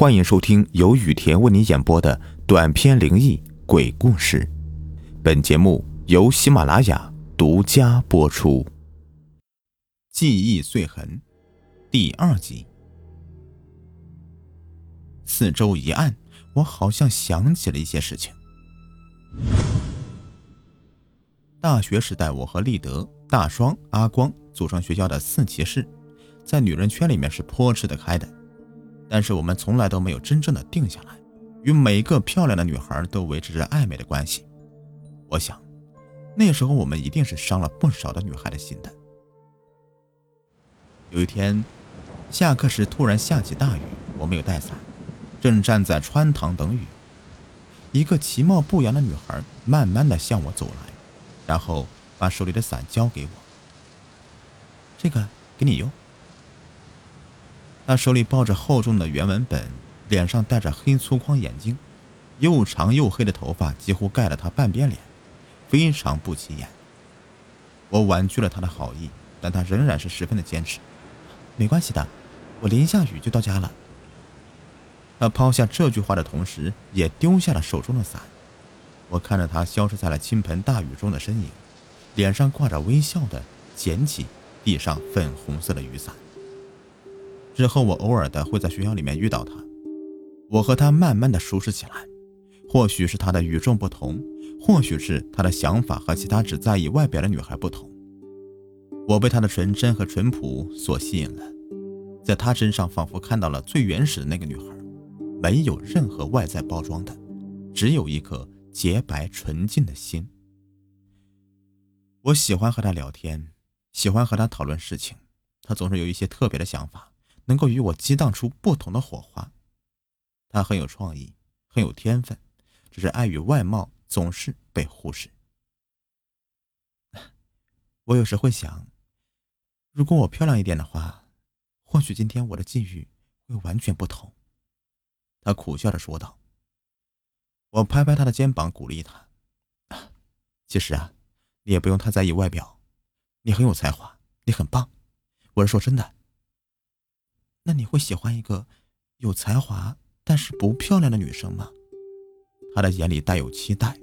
欢迎收听由雨田为你演播的短篇灵异鬼故事。本节目由喜马拉雅独家播出。记忆碎痕第二集。四周一暗，我好像想起了一些事情。大学时代，我和立德、大双、阿光组成学校的四骑士，在女人圈里面是颇吃得开的。但是我们从来都没有真正的定下来，与每一个漂亮的女孩都维持着暧昧的关系。我想，那时候我们一定是伤了不少的女孩的心的。有一天，下课时突然下起大雨，我没有带伞，正站在穿堂等雨。一个其貌不扬的女孩慢慢的向我走来，然后把手里的伞交给我。这个给你用。他手里抱着厚重的原文本，脸上戴着黑粗框眼镜，又长又黑的头发几乎盖了他半边脸，非常不起眼。我婉拒了他的好意，但他仍然是十分的坚持。没关系的，我淋下雨就到家了。他抛下这句话的同时，也丢下了手中的伞。我看着他消失在了倾盆大雨中的身影，脸上挂着微笑的捡起地上粉红色的雨伞。之后，我偶尔的会在学校里面遇到他，我和他慢慢的熟识起来。或许是他的与众不同，或许是他的想法和其他只在意外表的女孩不同。我被他的纯真和淳朴所吸引了，在他身上仿佛看到了最原始的那个女孩，没有任何外在包装的，只有一颗洁白纯净的心。我喜欢和他聊天，喜欢和他讨论事情，他总是有一些特别的想法。能够与我激荡出不同的火花，他很有创意，很有天分，只是碍于外貌总是被忽视。我有时会想，如果我漂亮一点的话，或许今天我的际遇会完全不同。他苦笑着说道。我拍拍他的肩膀，鼓励他：“其实啊，你也不用太在意外表，你很有才华，你很棒。我是说真的。”那你会喜欢一个有才华但是不漂亮的女生吗？他的眼里带有期待，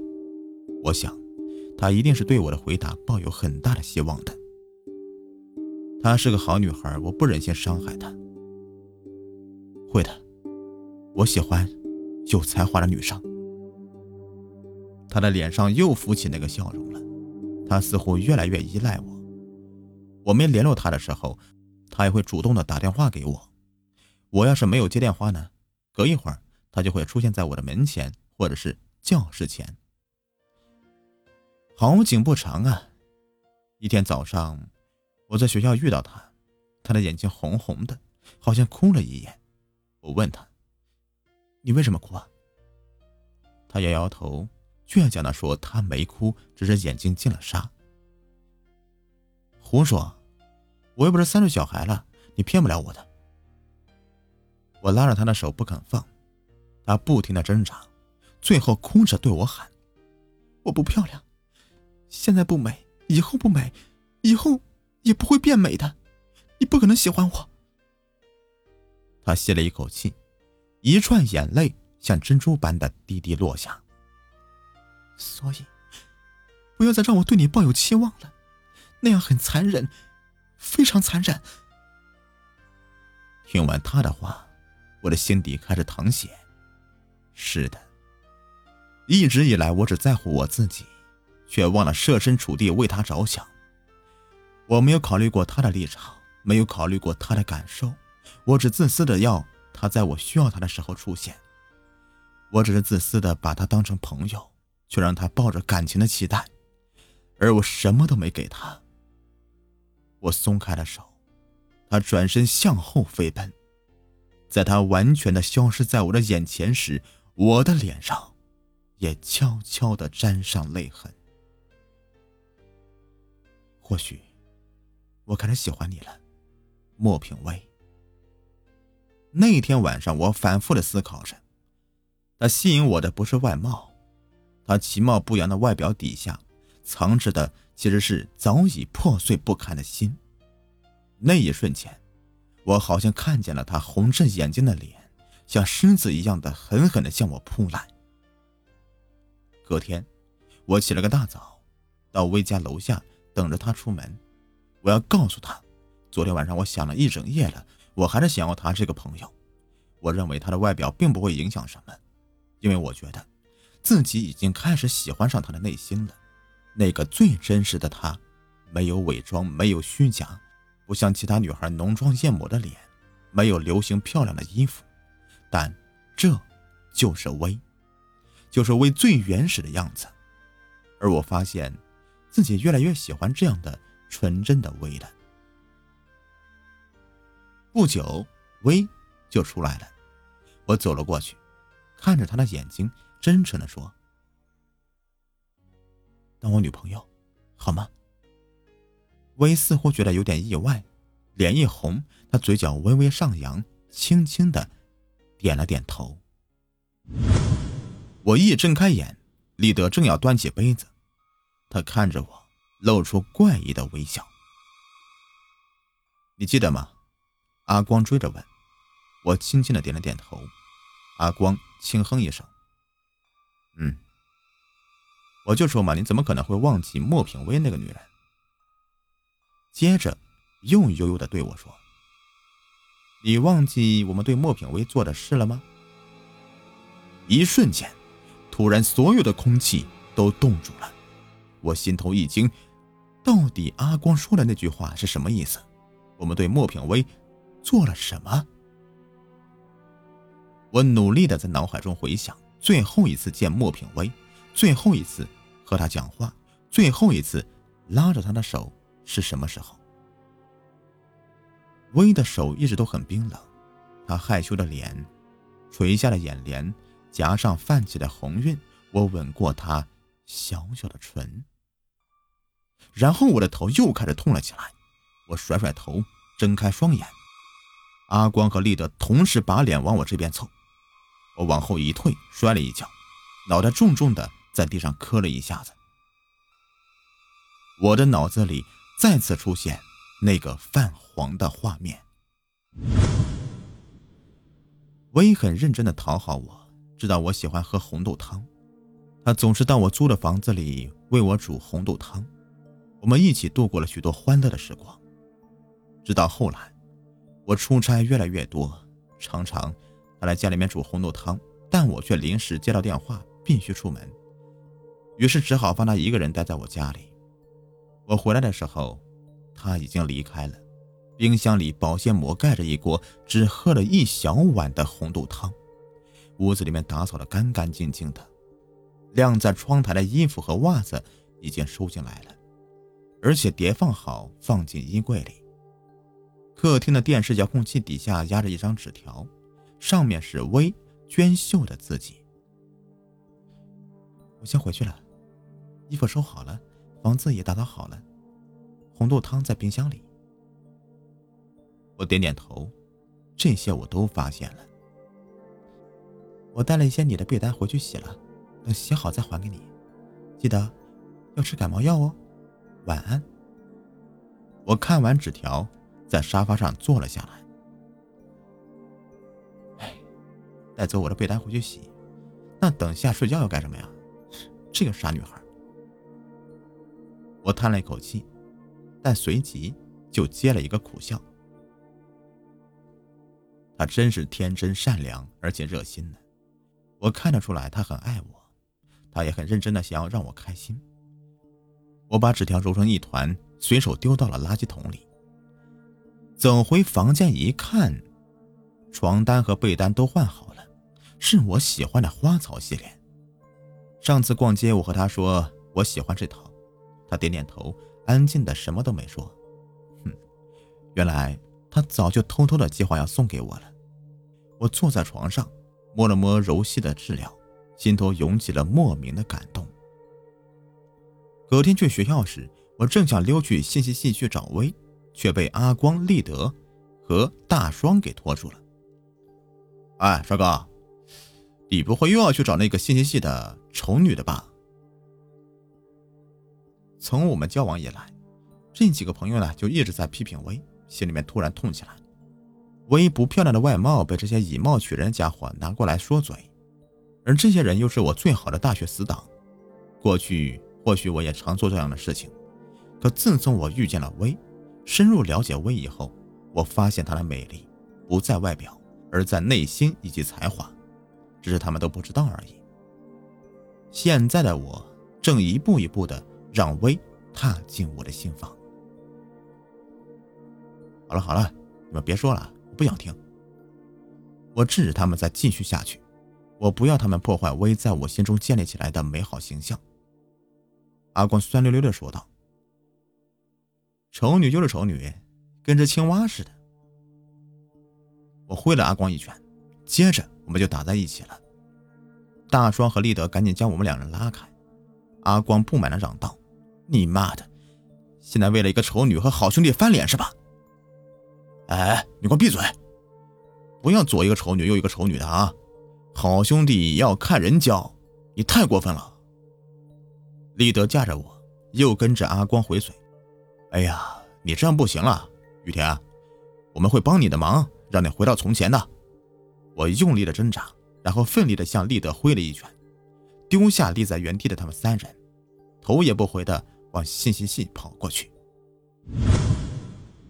我想，他一定是对我的回答抱有很大的希望的。她是个好女孩，我不忍心伤害她。会的，我喜欢有才华的女生。他的脸上又浮起那个笑容了，他似乎越来越依赖我。我没联络他的时候。他也会主动的打电话给我，我要是没有接电话呢，隔一会儿他就会出现在我的门前或者是教室前。好景不长啊，一天早上我在学校遇到他，他的眼睛红红的，好像哭了一眼。我问他：“你为什么哭啊？”他摇摇头，倔强的说：“他没哭，只是眼睛进了沙。”胡说。我又不是三岁小孩了，你骗不了我的。我拉着他的手不肯放，他不停的挣扎，最后哭着对我喊：“我不漂亮，现在不美，以后不美，以后也不会变美的，你不可能喜欢我。”他吸了一口气，一串眼泪像珍珠般的滴滴落下。所以，不要再让我对你抱有期望了，那样很残忍。非常残忍。听完他的话，我的心底开始淌血。是的，一直以来我只在乎我自己，却忘了设身处地为他着想。我没有考虑过他的立场，没有考虑过他的感受，我只自私的要他在我需要他的时候出现。我只是自私的把他当成朋友，却让他抱着感情的期待，而我什么都没给他。我松开了手，他转身向后飞奔，在他完全的消失在我的眼前时，我的脸上也悄悄的沾上泪痕。或许，我开始喜欢你了，莫品威。那天晚上，我反复的思考着，他吸引我的不是外貌，他其貌不扬的外表底下。藏着的其实是早已破碎不堪的心。那一瞬间，我好像看见了他红着眼睛的脸，像狮子一样的狠狠的向我扑来。隔天，我起了个大早，到威家楼下等着他出门。我要告诉他，昨天晚上我想了一整夜了，我还是想要他这个朋友。我认为他的外表并不会影响什么，因为我觉得自己已经开始喜欢上他的内心了。那个最真实的他，没有伪装，没有虚假，不像其他女孩浓妆艳抹的脸，没有流行漂亮的衣服，但这就是薇，就是薇最原始的样子。而我发现自己越来越喜欢这样的纯真的薇了。不久，薇。就出来了，我走了过去，看着他的眼睛，真诚的说：“当我女朋友，好吗？”薇似乎觉得有点意外，脸一红，她嘴角微微上扬，轻轻的点了点头。我一睁开眼，立德正要端起杯子，他看着我，露出怪异的微笑。你记得吗？阿光追着问。我轻轻的点了点头，阿光轻哼一声：“嗯，我就说嘛，你怎么可能会忘记莫品薇那个女人？”接着又悠悠的对我说：“你忘记我们对莫品薇做的事了吗？”一瞬间，突然所有的空气都冻住了，我心头一惊，到底阿光说的那句话是什么意思？我们对莫品薇做了什么？我努力的在脑海中回想最后一次见莫品薇，最后一次和他讲话，最后一次拉着他的手是什么时候？薇的手一直都很冰冷，他害羞的脸，垂下的眼帘，颊上泛起的红晕。我吻过他小小的唇，然后我的头又开始痛了起来。我甩甩头，睁开双眼，阿光和立德同时把脸往我这边凑。我往后一退，摔了一跤，脑袋重重的在地上磕了一下子。我的脑子里再次出现那个泛黄的画面。薇很认真的讨好我，知道我喜欢喝红豆汤，他总是到我租的房子里为我煮红豆汤，我们一起度过了许多欢乐的时光。直到后来，我出差越来越多，常常。他来家里面煮红豆汤，但我却临时接到电话，必须出门，于是只好放他一个人待在我家里。我回来的时候，他已经离开了。冰箱里保鲜膜盖着一锅只喝了一小碗的红豆汤，屋子里面打扫的干干净净的，晾在窗台的衣服和袜子已经收进来了，而且叠放好放进衣柜里。客厅的电视遥控器底下压着一张纸条。上面是微娟秀的字迹。我先回去了，衣服收好了，房子也打扫好了，红豆汤在冰箱里。我点点头，这些我都发现了。我带了一些你的被单回去洗了，等洗好再还给你。记得要吃感冒药哦。晚安。我看完纸条，在沙发上坐了下来。哎带走我的被单回去洗，那等下睡觉要干什么呀？这个傻女孩。我叹了一口气，但随即就接了一个苦笑。她真是天真善良，而且热心的。我看得出来，她很爱我，她也很认真的想要让我开心。我把纸条揉成一团，随手丢到了垃圾桶里。走回房间一看，床单和被单都换好了。是我喜欢的花草系列。上次逛街，我和他说我喜欢这套，他点点头，安静的什么都没说。哼，原来他早就偷偷的计划要送给我了。我坐在床上，摸了摸柔细的治疗，心头涌起了莫名的感动。隔天去学校时，我正想溜去信息系去找薇，却被阿光、立德和大双给拖住了。哎，帅哥。你不会又要去找那个信息系的丑女的吧？从我们交往以来，这几个朋友呢就一直在批评薇，心里面突然痛起来。薇不漂亮的外貌被这些以貌取人的家伙拿过来说嘴，而这些人又是我最好的大学死党。过去或许我也常做这样的事情，可自从我遇见了薇，深入了解薇以后，我发现她的美丽不在外表，而在内心以及才华，只是他们都不知道而已。现在的我正一步一步的让薇踏进我的心房。好了好了，你们别说了。我不想听，我制止他们再继续下去。我不要他们破坏薇在我心中建立起来的美好形象。阿光酸溜溜的说道：“丑女就是丑女，跟只青蛙似的。”我挥了阿光一拳，接着我们就打在一起了。大双和立德赶紧将我们两人拉开。阿光不满的嚷道：“你妈的，现在为了一个丑女和好兄弟翻脸是吧？”哎，你给我闭嘴！不要左一个丑女，右一个丑女的啊！好兄弟要看人教，你太过分了。立德架着我，又跟着阿光回嘴。哎呀，你这样不行了，雨田，我们会帮你的忙，让你回到从前的。我用力的挣扎，然后奋力的向立德挥了一拳，丢下立在原地的他们三人，头也不回的往信息系跑过去。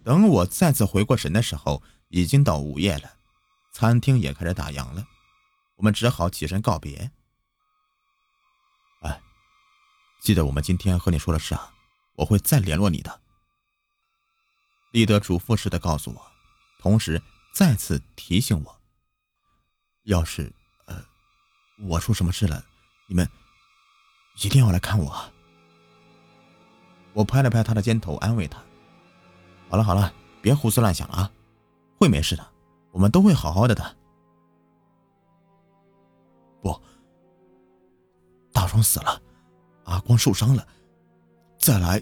等我再次回过神的时候，已经到午夜了，餐厅也开始打烊了，我们只好起身告别。哎，记得我们今天和你说的事啊，我会再联络你的。立德嘱咐似的告诉我，同时再次提醒我，要是呃我出什么事了，你们一定要来看我。我拍了拍他的肩头，安慰他。好了好了，别胡思乱想了啊，会没事的，我们都会好好的的。不，大双死了，阿光受伤了，再来，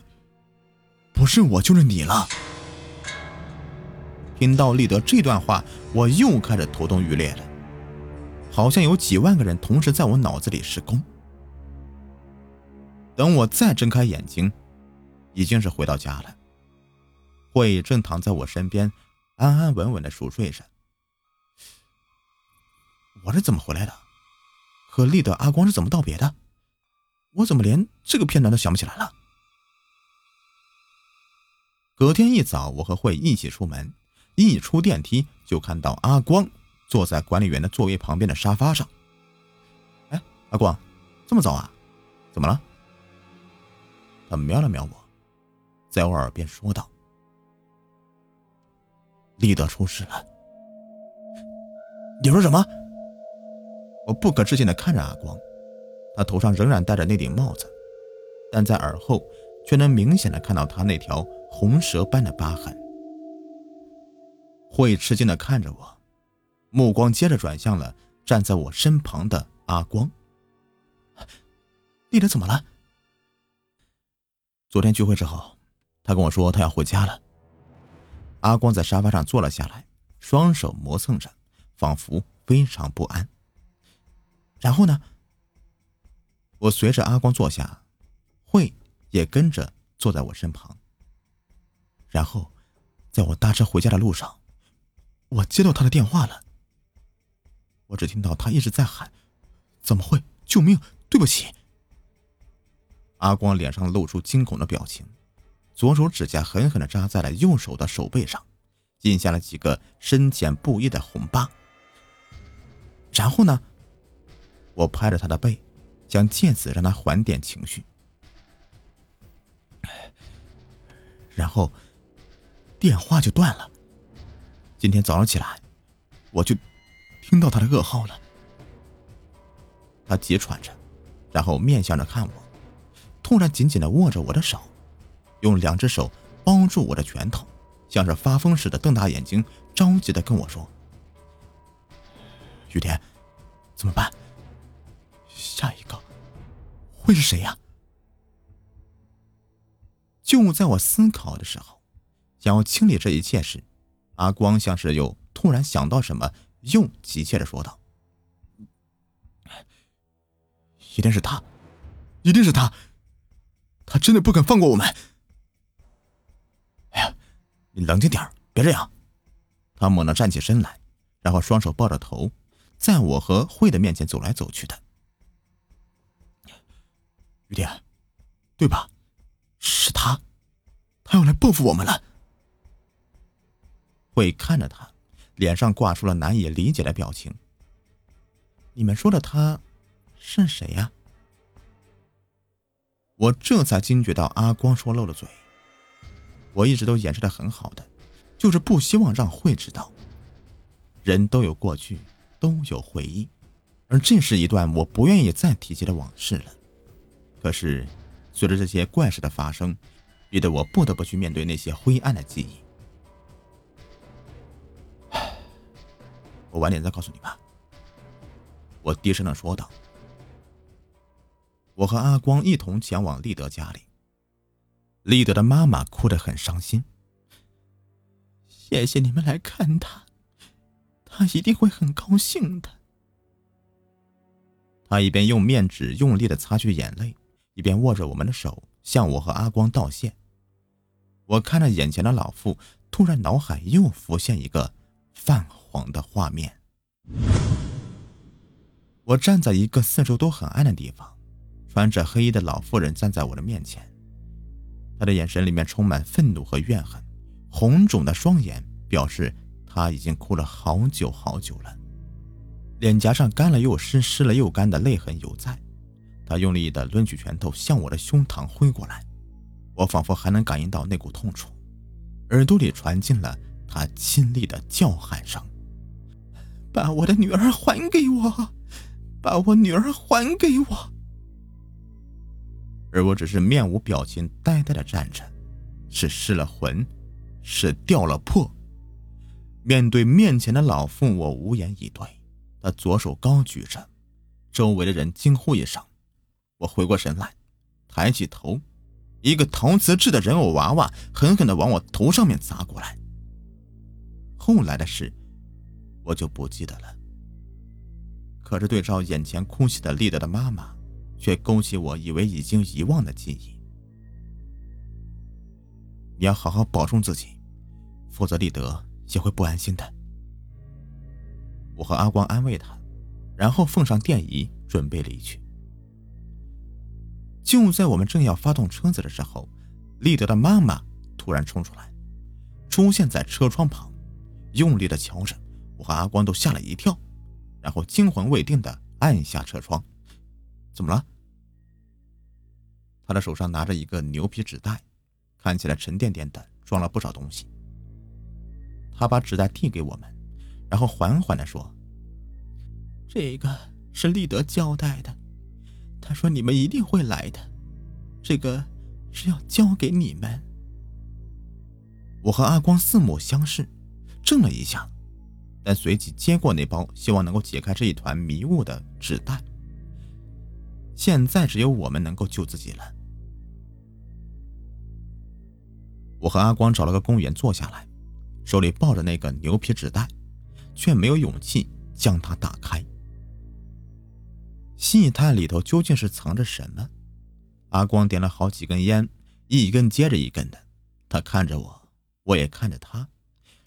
不是我就是你了。听到立德这段话，我又开始头痛欲裂了，好像有几万个人同时在我脑子里施工。等我再睁开眼睛，已经是回到家了。慧正躺在我身边，安安稳稳的熟睡着。我是怎么回来的？和立德、阿光是怎么道别的？我怎么连这个片段都想不起来了？隔天一早，我和慧一起出门，一出电梯就看到阿光坐在管理员的座位旁边的沙发上。哎，阿光，这么早啊？怎么了？他瞄了瞄我，在我耳边说道。立德出事了！你说什么？我不可置信的看着阿光，他头上仍然戴着那顶帽子，但在耳后却能明显的看到他那条红蛇般的疤痕。会吃惊的看着我，目光接着转向了站在我身旁的阿光。立德怎么了？昨天聚会之后，他跟我说他要回家了。阿光在沙发上坐了下来，双手磨蹭着，仿佛非常不安。然后呢？我随着阿光坐下，慧也跟着坐在我身旁。然后，在我搭车回家的路上，我接到他的电话了。我只听到他一直在喊：“怎么会？救命！对不起！”阿光脸上露出惊恐的表情。左手指甲狠狠地扎在了右手的手背上，印下了几个深浅不一的红疤。然后呢，我拍着他的背，想借此让他缓点情绪。然后电话就断了。今天早上起来，我就听到他的噩耗了。他急喘着，然后面向着看我，突然紧紧的握着我的手。用两只手包住我的拳头，像是发疯似的瞪大眼睛，着急的跟我说：“雨田，怎么办？下一个会是谁呀？”就在我思考的时候，想要清理这一切时，阿光像是又突然想到什么，又急切的说道：“一定是他，一定是他，他真的不肯放过我们。”哎呀你冷静点别这样。他猛地站起身来，然后双手抱着头，在我和慧的面前走来走去的。雨蝶，对吧？是他，他要来报复我们了。慧看着他，脸上挂出了难以理解的表情。你们说的他，是谁呀？我这才惊觉到阿光说漏了嘴。我一直都掩饰的很好的，就是不希望让慧知道。人都有过去，都有回忆，而这是一段我不愿意再提及的往事了。可是，随着这些怪事的发生，逼得我不得不去面对那些灰暗的记忆。我晚点再告诉你吧。我低声的说道。我和阿光一同前往立德家里。立德的妈妈哭得很伤心。谢谢你们来看他，他一定会很高兴的。他一边用面纸用力的擦去眼泪，一边握着我们的手，向我和阿光道谢。我看着眼前的老妇，突然脑海又浮现一个泛黄的画面。我站在一个四周都很暗的地方，穿着黑衣的老妇人站在我的面前，她的眼神里面充满愤怒和怨恨，红肿的双眼表示她已经哭了好久好久了，脸颊上干了又湿，湿了又干的泪痕犹在。她用力的抡起拳头向我的胸膛挥过来，我仿佛还能感应到那股痛楚，耳朵里传进了他亲昵的叫喊声：“把我的女儿还给我！”把我女儿还给我，而我只是面无表情，呆呆的站着，是失了魂，是掉了魄。面对面前的老妇，我无言以对。他左手高举着，周围的人惊呼一声。我回过神来，抬起头，一个陶瓷制的人偶娃娃狠狠的往我头上面砸过来。后来的事，我就不记得了。可是对照眼前哭泣的立德的妈妈，却勾起我以为已经遗忘的记忆。你要好好保重自己，否则立德也会不安心的。我和阿光安慰他，然后奉上电仪，准备离去。就在我们正要发动车子的时候，立德的妈妈突然冲出来，出现在车窗旁，用力的瞧着，我和阿光都吓了一跳。然后惊魂未定的按下车窗，怎么了？他的手上拿着一个牛皮纸袋，看起来沉甸甸的，装了不少东西。他把纸袋递给我们，然后缓缓的说：“这个是立德交代的，他说你们一定会来的，这个是要交给你们。”我和阿光四目相视，怔了一下。但随即接过那包，希望能够解开这一团迷雾的纸袋。现在只有我们能够救自己了。我和阿光找了个公园坐下来，手里抱着那个牛皮纸袋，却没有勇气将它打开。细探里头究竟是藏着什么？阿光点了好几根烟，一根接着一根的。他看着我，我也看着他。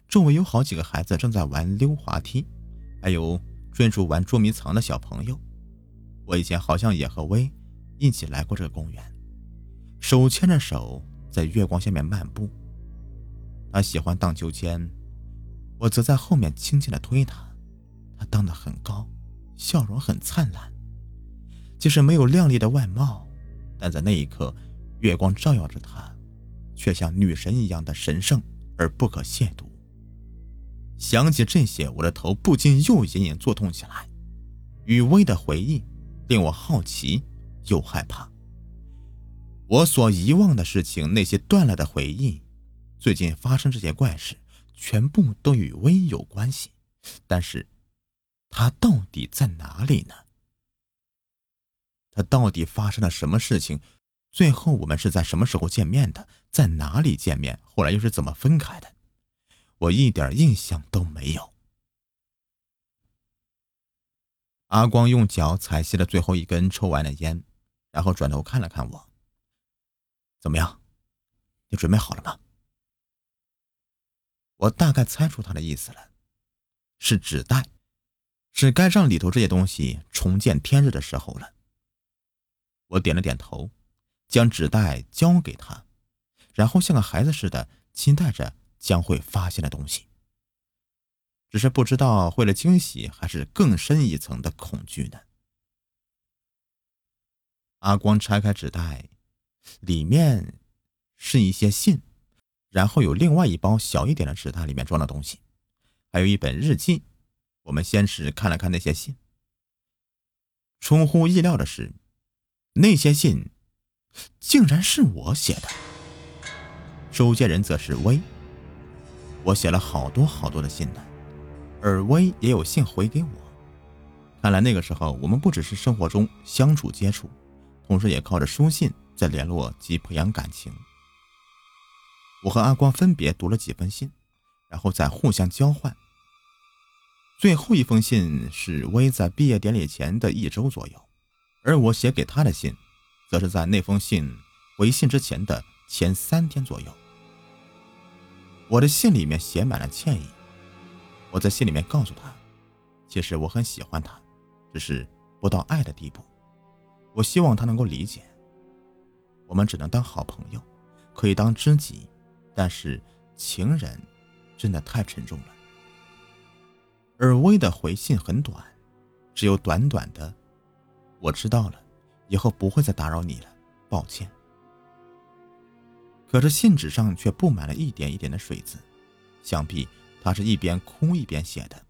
周围有好几个孩子正在玩溜滑梯，还有追逐玩捉迷藏的小朋友。我以前好像也和薇一起来过这个公园，手牵着手在月光下面漫步。他喜欢荡秋千，我则在后面轻轻的推他。他荡得很高，笑容很灿烂。即使没有靓丽的外貌，但在那一刻，月光照耀着他，却像女神一样的神圣而不可亵渎。想起这些，我的头不禁又隐隐作痛起来。雨薇的回忆令我好奇又害怕。我所遗忘的事情，那些断了的回忆，最近发生这些怪事，全部都与薇有关系。但是，他到底在哪里呢？他到底发生了什么事情？最后我们是在什么时候见面的？在哪里见面？后来又是怎么分开的？我一点印象都没有。阿光用脚踩熄了最后一根抽完的烟，然后转头看了看我：“怎么样？你准备好了吗？”我大概猜出他的意思了，是纸袋，是该让里头这些东西重见天日的时候了。我点了点头，将纸袋交给他，然后像个孩子似的期待着将会发现的东西。只是不知道会了惊喜，还是更深一层的恐惧呢？阿光拆开纸袋，里面是一些信。然后有另外一包小一点的纸袋，里面装的东西，还有一本日记。我们先是看了看那些信，出乎意料的是，那些信竟然是我写的，收件人则是威。我写了好多好多的信呢，而威也有信回给我。看来那个时候，我们不只是生活中相处接触，同时也靠着书信在联络及培养感情。我和阿光分别读了几封信，然后再互相交换。最后一封信是薇在毕业典礼前的一周左右，而我写给他的信，则是在那封信回信之前的前三天左右。我的信里面写满了歉意。我在信里面告诉他，其实我很喜欢他，只是不到爱的地步。我希望他能够理解，我们只能当好朋友，可以当知己。但是情人真的太沉重了。而薇的回信很短，只有短短的“我知道了，以后不会再打扰你了，抱歉。”可是信纸上却布满了一点一点的水渍，想必他是一边哭一边写的，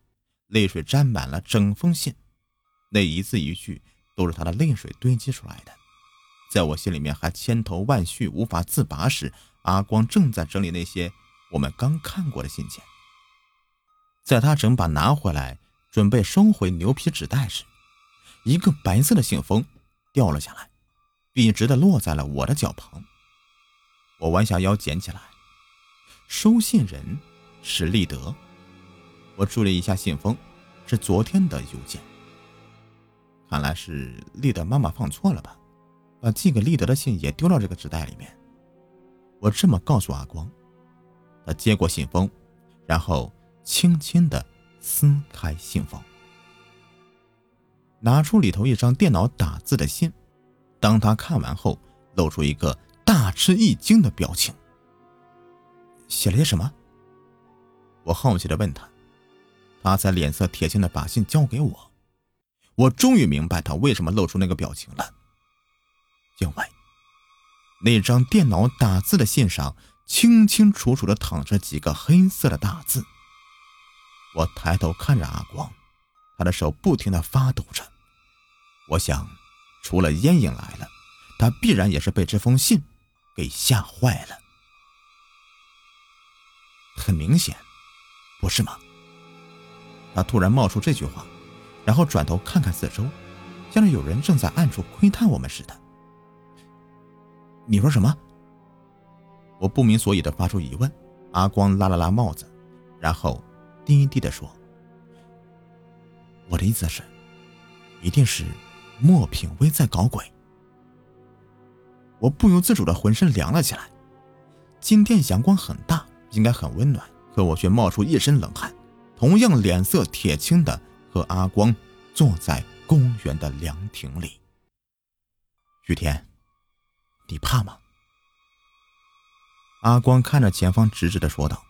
泪水沾满了整封信，那一字一句都是他的泪水堆积出来的。在我心里面还千头万绪无法自拔时。阿光正在整理那些我们刚看过的信件，在他整把拿回来准备收回牛皮纸袋时，一个白色的信封掉了下来，笔直的落在了我的脚旁。我弯下腰捡起来，收信人是立德。我注意一下信封，是昨天的邮件。看来是立德妈妈放错了吧，把寄给立德的信也丢到这个纸袋里面。我这么告诉阿光，他接过信封，然后轻轻的撕开信封，拿出里头一张电脑打字的信。当他看完后，露出一个大吃一惊的表情。写了些什么？我好奇的问他。他才脸色铁青的把信交给我。我终于明白他为什么露出那个表情了，因为。那张电脑打字的信上清清楚楚的躺着几个黑色的大字。我抬头看着阿光，他的手不停的发抖着。我想，除了烟瘾来了，他必然也是被这封信给吓坏了。很明显，不是吗？他突然冒出这句话，然后转头看看四周，像是有人正在暗处窥探我们似的。你说什么？我不明所以的发出疑问。阿光拉了拉帽子，然后低低的说：“我的意思是，一定是莫品威在搞鬼。”我不由自主的浑身凉了起来。今天阳光很大，应该很温暖，可我却冒出一身冷汗，同样脸色铁青的和阿光坐在公园的凉亭里。雨天。你怕吗？阿光看着前方，直直的说道。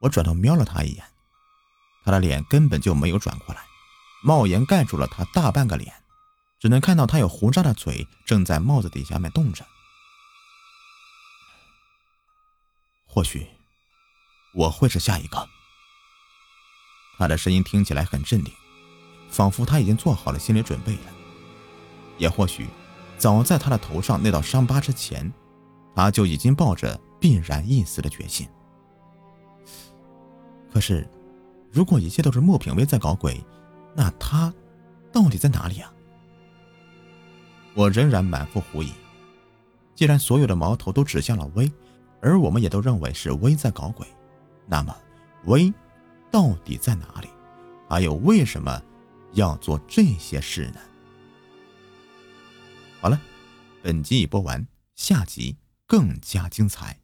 我转头瞄了他一眼，他的脸根本就没有转过来，帽檐盖住了他大半个脸，只能看到他有胡渣的嘴正在帽子底下面动着。或许我会是下一个。他的声音听起来很镇定，仿佛他已经做好了心理准备了。也或许。早在他的头上那道伤疤之前，他就已经抱着必然一死的决心。可是，如果一切都是莫品威在搞鬼，那他到底在哪里啊？我仍然满腹狐疑。既然所有的矛头都指向了威，而我们也都认为是威在搞鬼，那么威到底在哪里？还有为什么要做这些事呢？好了，本集已播完，下集更加精彩。